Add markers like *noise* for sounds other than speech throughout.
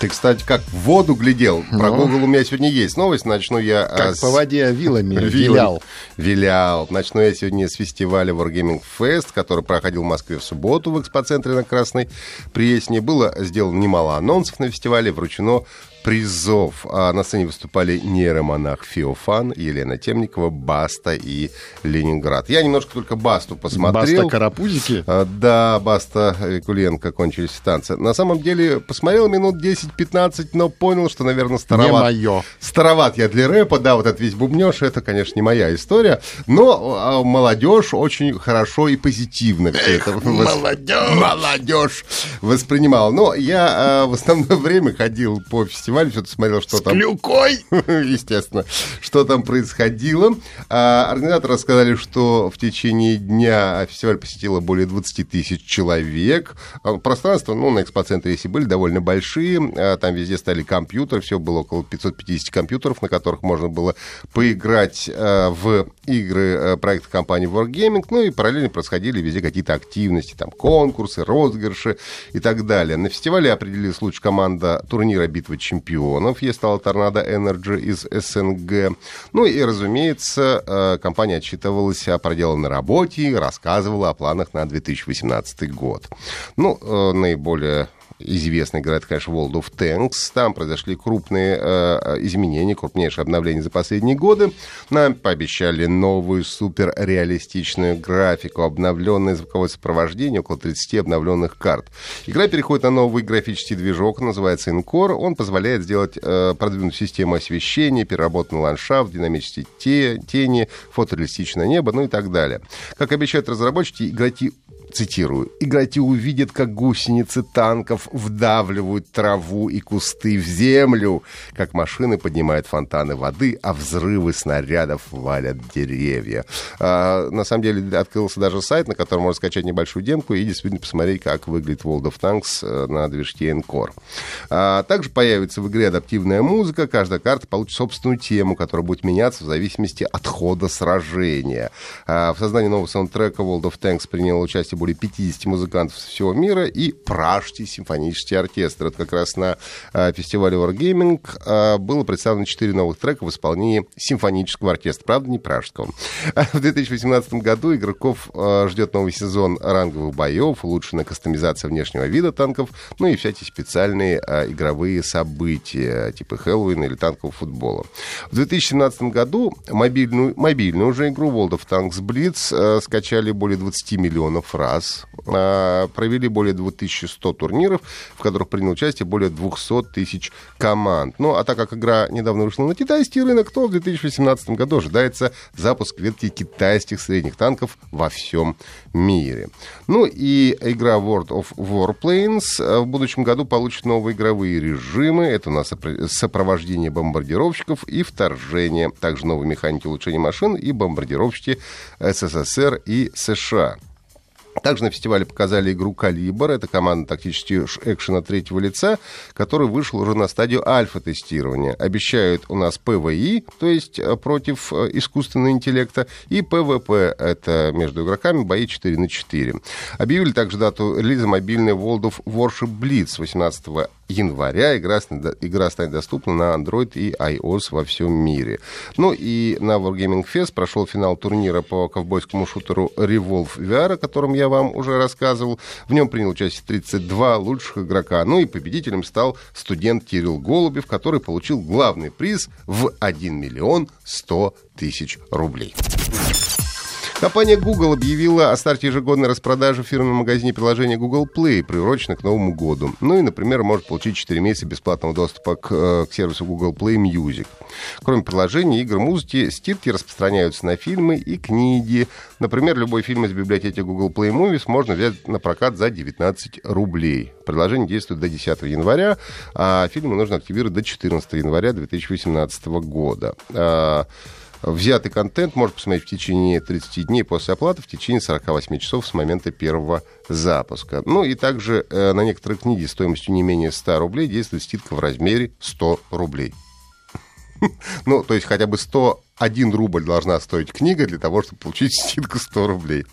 Ты, кстати, как в воду глядел. Про Ну. Google у меня сегодня есть новость. Начну я... а, Как с- по воде *laughs* вилами вилял. Вилял. Начну я сегодня с фестиваля Wargaming Fest, который проходил в Москве в субботу в экспоцентре на Красной Пресне. Было сделано немало анонсов на фестивале, вручено призов. А на сцене выступали нейромонах Феофан, Елена Темникова, Баста и Ленинград. Я немножко только Басту посмотрел. Баста карапузики. А, Да, Баста Викуленко кончились танцы. На самом деле, посмотрел минут 10-15, но понял, что, наверное, староват. Не мое. Староват я для рэпа, да, вот этот весь бубнеж, это, конечно, не моя история. Но а, молодежь очень хорошо и позитивно все это *laughs* молодежь! молодежь воспринимала. Но я а, в основное время ходил по фестивалю, все-таки смотрел, что там... Клюкой! *laughs* естественно, что там происходило. А, организаторы рассказали, что в течение дня фестиваль посетило более 20 тысяч человек. А, Пространства, ну, на экспоцентре, если были, довольно большие. А, Там везде стали компьютеры, все было около 550 компьютеров, на которых можно было поиграть а, в игры проекта компании Wargaming. Ну и параллельно происходили везде какие-то активности, там конкурсы, розыгрыши и так далее. На фестивале определилась лучшая команда турнира «Битва чемпионов». Ей стала «Tornado Energy» из СНГ. Ну и, разумеется, э, компания отчитывалась о проделанной работе и рассказывала о планах на 2018 год. Ну, э, наиболее известная игра, это, конечно, World of Tanks. Там произошли крупные э, изменения, крупнейшие обновления за последние годы. Нам пообещали новую суперреалистичную графику, обновленное звуковое сопровождение, около 30 обновленных карт. Игра переходит на новый графический движок, называется Encore. Он позволяет сделать э, продвинутую систему освещения, переработанный ландшафт, динамические те- тени, фотореалистичное небо, ну и так далее. Как обещают разработчики, игроки цитирую, «Игроки увидят, как гусеницы танков вдавливают траву и кусты в землю, как машины поднимают фонтаны воды, а взрывы снарядов валят деревья». А, на самом деле открылся даже сайт, на котором можно скачать небольшую демку и действительно посмотреть, как выглядит World of Tanks э, на движке Encore. А, также появится в игре адаптивная музыка, каждая карта получит собственную тему, которая будет меняться в зависимости от хода сражения. А, в создании нового саундтрека World of Tanks приняло участие более 50 музыкантов со всего мира и Пражский симфонический оркестр. Это как раз на а, фестивале Wargaming а, было представлено 4 новых трека в исполнении симфонического оркестра. Правда, не пражского. *laughs* В 2018 году игроков а, ждет новый сезон ранговых боев, улучшенная кастомизация внешнего вида танков, ну и всякие специальные а, игровые события, типа Хэллоуина или танкового футбола. В 2017 году мобильную, мобильную уже игру World of Tanks Blitz а, скачали более 20 миллионов раз, а, провели более 2100 турниров, в которых приняло участие более 200 тысяч команд. Ну, а так как игра недавно вышла на китайский рынок, то в 2018 году ожидается запуск ветки китайских средних танков во всем мире. Ну и игра World of Warplanes э, в будущем году получит новые игровые режимы. Это у нас сопро- сопровождение бомбардировщиков и вторжение. Также новые механики улучшения машин и бомбардировщики СССР и США. Также на фестивале показали игру «Калибр». Это команда тактического экшена третьего лица, который вышел уже на стадию альфа-тестирования. Обещают у нас PvE, то есть э, против э, искусственного интеллекта, и PvP, это между игроками бои 4 на 4. Объявили также дату релиза мобильной World of Warship Blitz 18 января. Игра, игра станет доступна на Android и iOS во всем мире. Ну и на Wargaming Fest прошел финал турнира по ковбойскому шутеру Revolve VR, о котором я вам уже рассказывал. В нем принял участие 32 лучших игрока. Ну и победителем стал студент Кирилл Голубев, который получил главный приз в 1 миллион 100 тысяч рублей. Компания Google объявила о старте ежегодной распродажи в фирменном магазине приложения Google Play, приуроченной к Новому году. Ну и, например, может получить 4 месяца бесплатного доступа к, э, к сервису Google Play Music. Кроме приложений, игр, музыки, стирки распространяются на фильмы и книги. Например, любой фильм из библиотеки Google Play Movies можно взять на прокат за 19 рублей. Приложение действует до 10 января, а фильмы нужно активировать до 14 января 2018 года. Взятый контент можно посмотреть в течение 30 дней после оплаты, в течение 48 часов с момента первого запуска. Ну и также э, на некоторые книги стоимостью не менее 100 рублей действует скидка в размере 100 рублей. *laughs* Ну, то есть хотя бы 100 1 рубль должна стоить книга для того, чтобы получить скидку 100 рублей.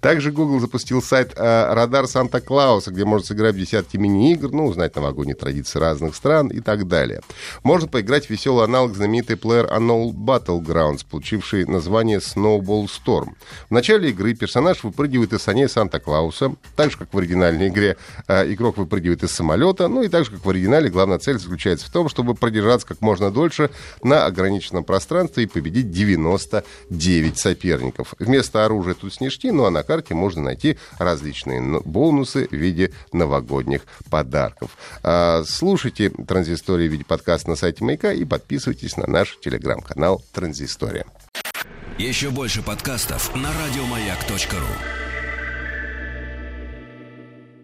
Также Google запустил сайт э, Радар Санта-Клауса, где можно сыграть в десятки мини-игр, ну, узнать новогодние традиции разных стран и так далее. Можно поиграть в веселый аналог знаменитой плеер Unknown Battlegrounds, получивший название Snowball Storm. В начале игры персонаж выпрыгивает из саней Санта-Клауса, так же, как в оригинальной игре э, игрок выпрыгивает из самолета, ну и так же, как в оригинале, главная цель заключается в том, чтобы продержаться как можно дольше на ограниченном пространстве и победить победить 99 соперников. Вместо оружия тут снежки, ну а на карте можно найти различные бонусы в виде новогодних подарков. А, слушайте «Транзистория» в виде подкаста на сайте Маяка и подписывайтесь на наш телеграм-канал «Транзистория». Еще больше подкастов на радиомаяк.ру